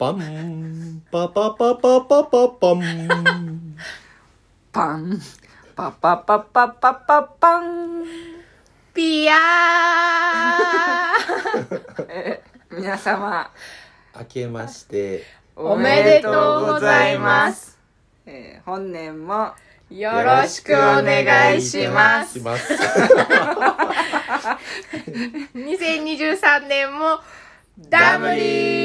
パンパパパパパパパンパン。パパパパパパパン。ピアーえ皆様、明けましておめでとうございます。えー本年も、よろしくお願いします。します2023年もダムリー